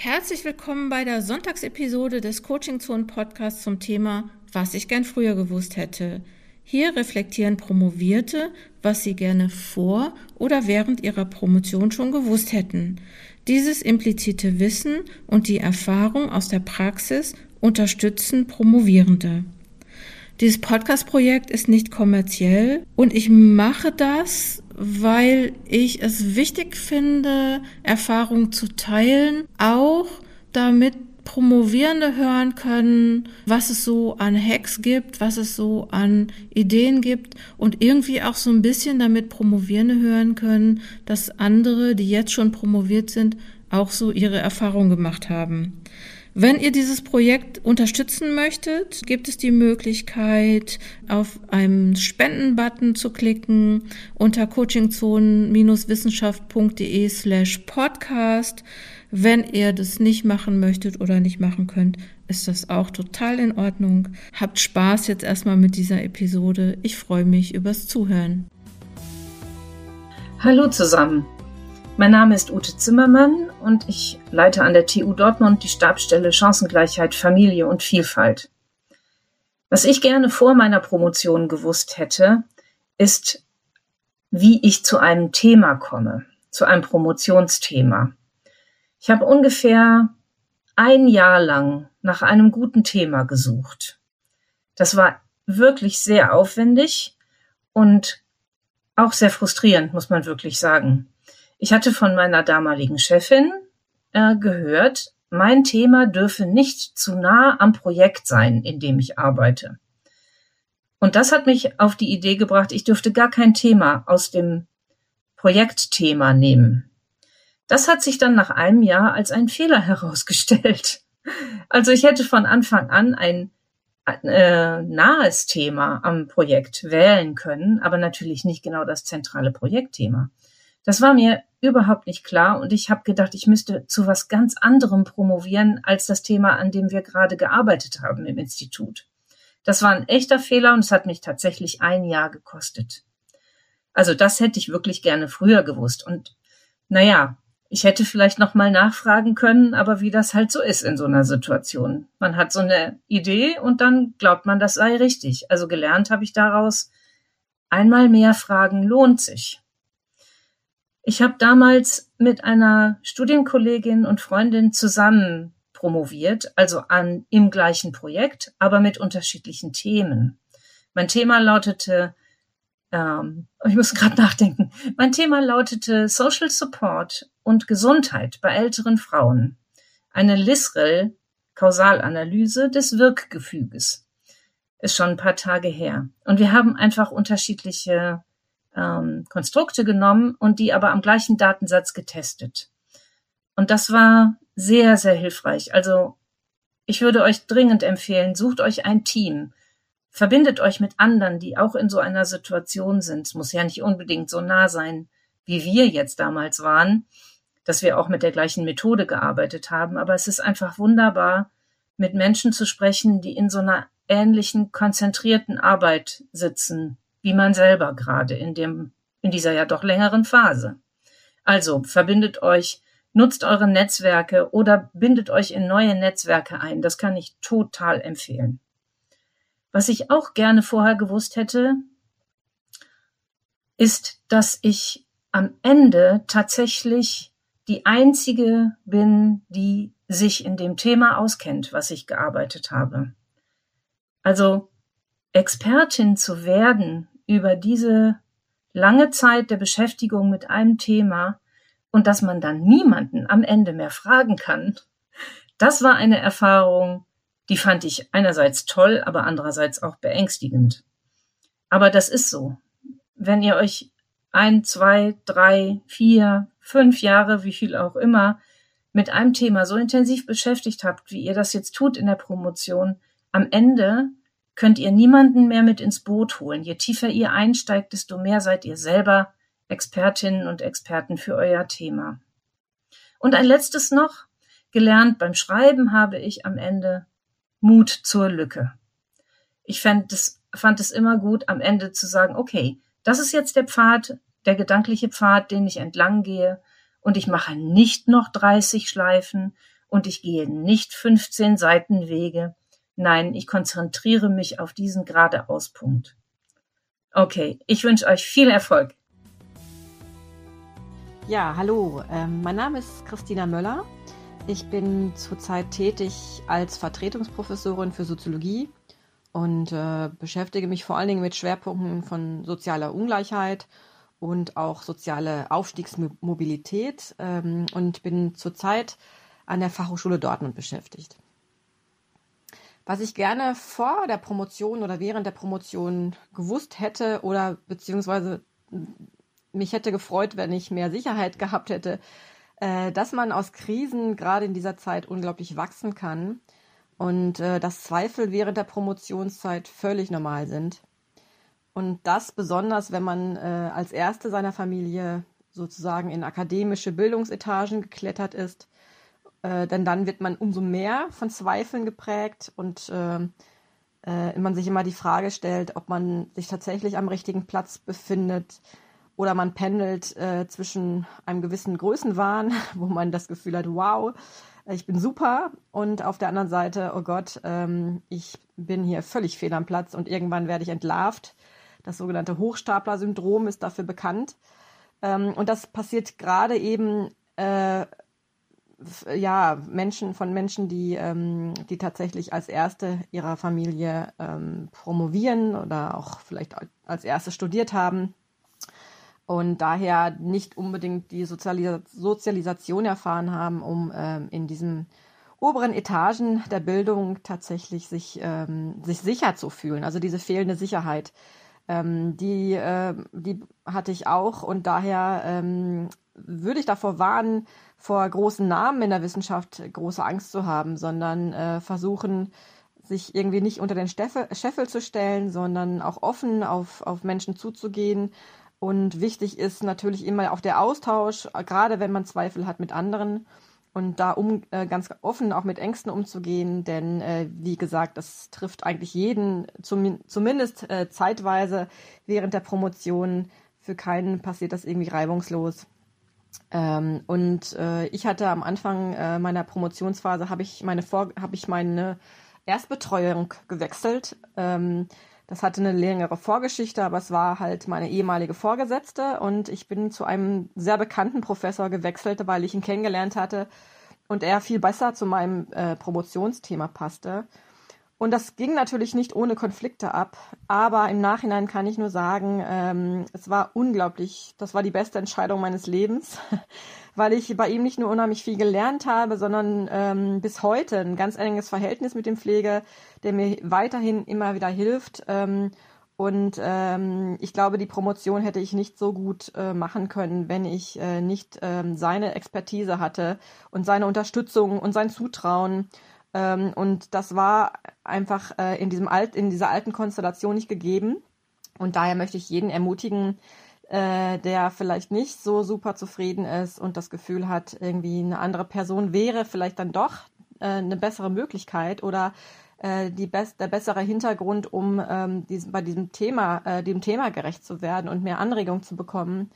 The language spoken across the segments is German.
Herzlich willkommen bei der Sonntagsepisode des Coaching Zone Podcasts zum Thema Was ich gern früher gewusst hätte. Hier reflektieren Promovierte, was sie gerne vor oder während ihrer Promotion schon gewusst hätten. Dieses implizite Wissen und die Erfahrung aus der Praxis unterstützen Promovierende. Dieses Podcast-Projekt ist nicht kommerziell und ich mache das, weil ich es wichtig finde, Erfahrungen zu teilen, auch damit Promovierende hören können, was es so an Hacks gibt, was es so an Ideen gibt und irgendwie auch so ein bisschen damit Promovierende hören können, dass andere, die jetzt schon promoviert sind, auch so ihre Erfahrungen gemacht haben. Wenn ihr dieses Projekt unterstützen möchtet, gibt es die Möglichkeit, auf einen Spenden-Button zu klicken unter coachingzonen-wissenschaft.de slash podcast. Wenn ihr das nicht machen möchtet oder nicht machen könnt, ist das auch total in Ordnung. Habt Spaß jetzt erstmal mit dieser Episode. Ich freue mich übers Zuhören. Hallo zusammen. Mein Name ist Ute Zimmermann und ich leite an der TU Dortmund die Stabsstelle Chancengleichheit, Familie und Vielfalt. Was ich gerne vor meiner Promotion gewusst hätte, ist, wie ich zu einem Thema komme, zu einem Promotionsthema. Ich habe ungefähr ein Jahr lang nach einem guten Thema gesucht. Das war wirklich sehr aufwendig und auch sehr frustrierend, muss man wirklich sagen. Ich hatte von meiner damaligen Chefin äh, gehört, mein Thema dürfe nicht zu nah am Projekt sein, in dem ich arbeite. Und das hat mich auf die Idee gebracht, ich dürfte gar kein Thema aus dem Projektthema nehmen. Das hat sich dann nach einem Jahr als ein Fehler herausgestellt. Also ich hätte von Anfang an ein äh, nahes Thema am Projekt wählen können, aber natürlich nicht genau das zentrale Projektthema. Das war mir überhaupt nicht klar und ich habe gedacht, ich müsste zu was ganz anderem promovieren als das Thema, an dem wir gerade gearbeitet haben im Institut. Das war ein echter Fehler und es hat mich tatsächlich ein Jahr gekostet. Also das hätte ich wirklich gerne früher gewusst und naja, ich hätte vielleicht noch mal nachfragen können, aber wie das halt so ist in so einer Situation. Man hat so eine Idee und dann glaubt man, das sei richtig. Also gelernt habe ich daraus, einmal mehr fragen lohnt sich. Ich habe damals mit einer Studienkollegin und Freundin zusammen promoviert, also an im gleichen Projekt, aber mit unterschiedlichen Themen. Mein Thema lautete, ähm, ich muss gerade nachdenken, mein Thema lautete Social Support und Gesundheit bei älteren Frauen. Eine Lisrel Kausalanalyse des Wirkgefüges. Ist schon ein paar Tage her. Und wir haben einfach unterschiedliche ähm, Konstrukte genommen und die aber am gleichen Datensatz getestet. Und das war sehr, sehr hilfreich. Also ich würde euch dringend empfehlen, sucht euch ein Team, verbindet euch mit anderen, die auch in so einer Situation sind. Es muss ja nicht unbedingt so nah sein, wie wir jetzt damals waren, dass wir auch mit der gleichen Methode gearbeitet haben. Aber es ist einfach wunderbar, mit Menschen zu sprechen, die in so einer ähnlichen konzentrierten Arbeit sitzen wie man selber gerade in dem, in dieser ja doch längeren Phase. Also verbindet euch, nutzt eure Netzwerke oder bindet euch in neue Netzwerke ein. Das kann ich total empfehlen. Was ich auch gerne vorher gewusst hätte, ist, dass ich am Ende tatsächlich die einzige bin, die sich in dem Thema auskennt, was ich gearbeitet habe. Also Expertin zu werden über diese lange Zeit der Beschäftigung mit einem Thema und dass man dann niemanden am Ende mehr fragen kann, das war eine Erfahrung, die fand ich einerseits toll, aber andererseits auch beängstigend. Aber das ist so. Wenn ihr euch ein, zwei, drei, vier, fünf Jahre, wie viel auch immer, mit einem Thema so intensiv beschäftigt habt, wie ihr das jetzt tut in der Promotion, am Ende könnt ihr niemanden mehr mit ins Boot holen. Je tiefer ihr einsteigt, desto mehr seid ihr selber Expertinnen und Experten für euer Thema. Und ein letztes noch, gelernt beim Schreiben habe ich am Ende Mut zur Lücke. Ich fand es, fand es immer gut, am Ende zu sagen, okay, das ist jetzt der Pfad, der gedankliche Pfad, den ich entlang gehe, und ich mache nicht noch 30 Schleifen und ich gehe nicht 15 Seitenwege. Nein, ich konzentriere mich auf diesen geradeauspunkt. Okay, ich wünsche euch viel Erfolg. Ja, hallo, ähm, mein Name ist Christina Möller. Ich bin zurzeit tätig als Vertretungsprofessorin für Soziologie und äh, beschäftige mich vor allen Dingen mit Schwerpunkten von sozialer Ungleichheit und auch soziale Aufstiegsmobilität ähm, und bin zurzeit an der Fachhochschule Dortmund beschäftigt. Was ich gerne vor der Promotion oder während der Promotion gewusst hätte oder beziehungsweise mich hätte gefreut, wenn ich mehr Sicherheit gehabt hätte, äh, dass man aus Krisen gerade in dieser Zeit unglaublich wachsen kann und äh, dass Zweifel während der Promotionszeit völlig normal sind. Und das besonders, wenn man äh, als Erste seiner Familie sozusagen in akademische Bildungsetagen geklettert ist. Äh, denn dann wird man umso mehr von Zweifeln geprägt und äh, äh, man sich immer die Frage stellt, ob man sich tatsächlich am richtigen Platz befindet oder man pendelt äh, zwischen einem gewissen Größenwahn, wo man das Gefühl hat, wow, ich bin super und auf der anderen Seite, oh Gott, ähm, ich bin hier völlig fehl am Platz und irgendwann werde ich entlarvt das sogenannte Hochstapler-Syndrom ist dafür bekannt. Ähm, und das passiert gerade eben äh, ja, Menschen von Menschen, die, ähm, die tatsächlich als erste ihrer Familie ähm, promovieren oder auch vielleicht als erste studiert haben und daher nicht unbedingt die Sozialis Sozialisation erfahren haben, um ähm, in diesen oberen Etagen der Bildung tatsächlich sich, ähm, sich sicher zu fühlen. Also diese fehlende Sicherheit ähm, die, äh, die hatte ich auch und daher ähm, würde ich davor warnen, vor großen Namen in der Wissenschaft große Angst zu haben, sondern äh, versuchen, sich irgendwie nicht unter den Steffel, Scheffel zu stellen, sondern auch offen auf, auf Menschen zuzugehen. Und wichtig ist natürlich immer auch der Austausch, gerade wenn man Zweifel hat mit anderen und da um äh, ganz offen auch mit Ängsten umzugehen, denn äh, wie gesagt, das trifft eigentlich jeden, zum, zumindest äh, zeitweise während der Promotion. Für keinen passiert das irgendwie reibungslos. Ähm, und äh, ich hatte am Anfang äh, meiner Promotionsphase habe ich meine ich meine Erstbetreuung gewechselt. Ähm, das hatte eine längere Vorgeschichte, aber es war halt meine ehemalige Vorgesetzte und ich bin zu einem sehr bekannten Professor gewechselt, weil ich ihn kennengelernt hatte und er viel besser zu meinem äh, Promotionsthema passte. Und das ging natürlich nicht ohne Konflikte ab, aber im Nachhinein kann ich nur sagen, ähm, es war unglaublich, das war die beste Entscheidung meines Lebens, weil ich bei ihm nicht nur unheimlich viel gelernt habe, sondern ähm, bis heute ein ganz enges Verhältnis mit dem Pflege, der mir weiterhin immer wieder hilft. Ähm, und ähm, ich glaube, die Promotion hätte ich nicht so gut äh, machen können, wenn ich äh, nicht ähm, seine Expertise hatte und seine Unterstützung und sein Zutrauen. Ähm, und das war einfach äh, in, diesem Alt, in dieser alten Konstellation nicht gegeben. Und daher möchte ich jeden ermutigen, äh, der vielleicht nicht so super zufrieden ist und das Gefühl hat, irgendwie eine andere Person wäre vielleicht dann doch äh, eine bessere Möglichkeit oder äh, die best, der bessere Hintergrund, um ähm, diesem, bei diesem Thema, äh, dem Thema gerecht zu werden und mehr Anregung zu bekommen.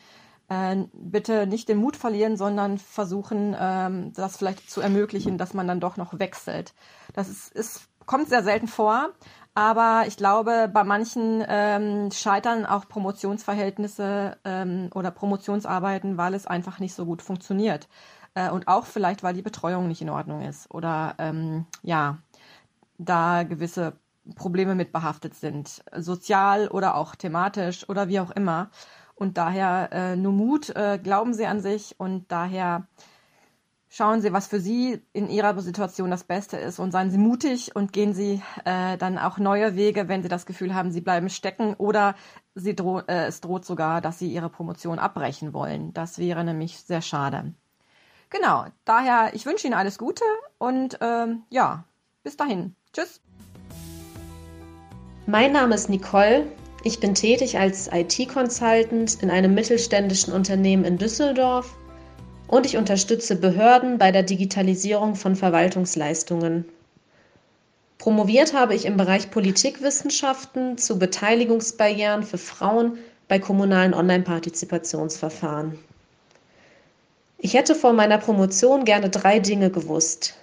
Äh, bitte nicht den Mut verlieren, sondern versuchen, ähm, das vielleicht zu ermöglichen, dass man dann doch noch wechselt. Das ist, ist kommt sehr selten vor, aber ich glaube, bei manchen ähm, scheitern auch Promotionsverhältnisse ähm, oder Promotionsarbeiten, weil es einfach nicht so gut funktioniert. Äh, und auch vielleicht, weil die Betreuung nicht in Ordnung ist oder ähm, ja, da gewisse Probleme mit behaftet sind, sozial oder auch thematisch oder wie auch immer. Und daher äh, nur Mut, äh, glauben Sie an sich und daher Schauen Sie, was für Sie in Ihrer Situation das Beste ist und seien Sie mutig und gehen Sie äh, dann auch neue Wege, wenn Sie das Gefühl haben, Sie bleiben stecken oder Sie droh äh, es droht sogar, dass Sie Ihre Promotion abbrechen wollen. Das wäre nämlich sehr schade. Genau, daher, ich wünsche Ihnen alles Gute und ähm, ja, bis dahin. Tschüss. Mein Name ist Nicole. Ich bin tätig als IT-Consultant in einem mittelständischen Unternehmen in Düsseldorf und ich unterstütze Behörden bei der Digitalisierung von Verwaltungsleistungen. Promoviert habe ich im Bereich Politikwissenschaften zu Beteiligungsbarrieren für Frauen bei kommunalen Online-Partizipationsverfahren. Ich hätte vor meiner Promotion gerne drei Dinge gewusst.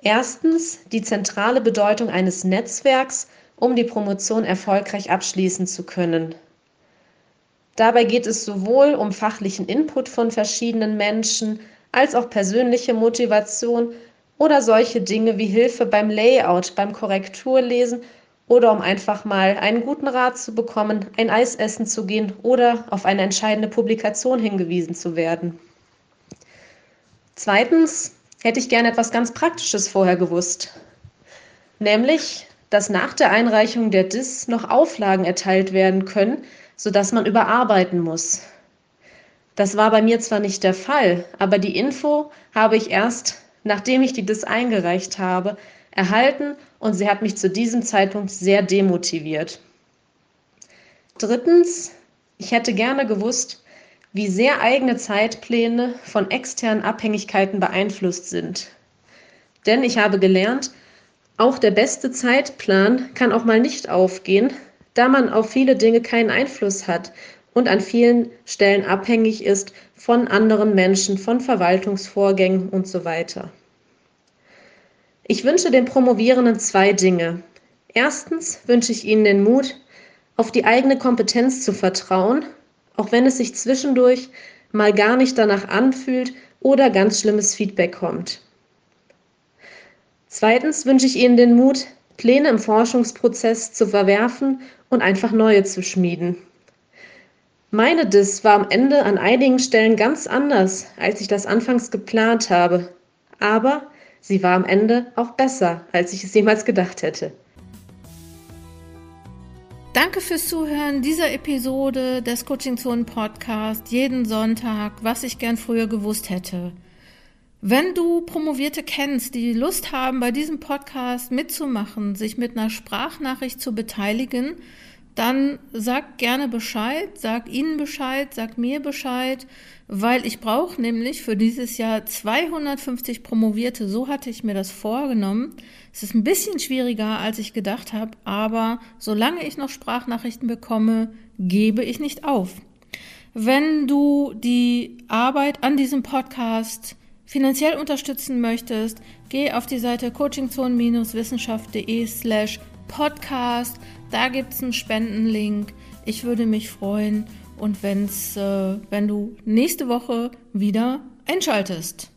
Erstens die zentrale Bedeutung eines Netzwerks, um die Promotion erfolgreich abschließen zu können. Dabei geht es sowohl um fachlichen Input von verschiedenen Menschen als auch persönliche Motivation oder solche Dinge wie Hilfe beim Layout, beim Korrekturlesen oder um einfach mal einen guten Rat zu bekommen, ein Eis essen zu gehen oder auf eine entscheidende Publikation hingewiesen zu werden. Zweitens hätte ich gerne etwas ganz Praktisches vorher gewusst, nämlich, dass nach der Einreichung der DIS noch Auflagen erteilt werden können, sodass man überarbeiten muss. Das war bei mir zwar nicht der Fall, aber die Info habe ich erst, nachdem ich die DIS eingereicht habe, erhalten und sie hat mich zu diesem Zeitpunkt sehr demotiviert. Drittens, ich hätte gerne gewusst, wie sehr eigene Zeitpläne von externen Abhängigkeiten beeinflusst sind. Denn ich habe gelernt, auch der beste Zeitplan kann auch mal nicht aufgehen, da man auf viele Dinge keinen Einfluss hat und an vielen Stellen abhängig ist von anderen Menschen, von Verwaltungsvorgängen und so weiter. Ich wünsche den Promovierenden zwei Dinge. Erstens wünsche ich ihnen den Mut, auf die eigene Kompetenz zu vertrauen, auch wenn es sich zwischendurch mal gar nicht danach anfühlt oder ganz schlimmes Feedback kommt. Zweitens wünsche ich Ihnen den Mut, Pläne im Forschungsprozess zu verwerfen und einfach neue zu schmieden. Meine Dis war am Ende an einigen Stellen ganz anders, als ich das anfangs geplant habe. Aber sie war am Ende auch besser, als ich es jemals gedacht hätte. Danke fürs Zuhören dieser Episode des Coaching Zone Podcast jeden Sonntag, was ich gern früher gewusst hätte. Wenn du Promovierte kennst, die Lust haben, bei diesem Podcast mitzumachen, sich mit einer Sprachnachricht zu beteiligen, dann sag gerne Bescheid, sag ihnen Bescheid, sag mir Bescheid, weil ich brauche nämlich für dieses Jahr 250 Promovierte. So hatte ich mir das vorgenommen. Es ist ein bisschen schwieriger, als ich gedacht habe, aber solange ich noch Sprachnachrichten bekomme, gebe ich nicht auf. Wenn du die Arbeit an diesem Podcast finanziell unterstützen möchtest, geh auf die Seite coachingzone-wissenschaft.de slash podcast. Da gibt es einen Spendenlink. Ich würde mich freuen und wenn's, äh, wenn du nächste Woche wieder einschaltest.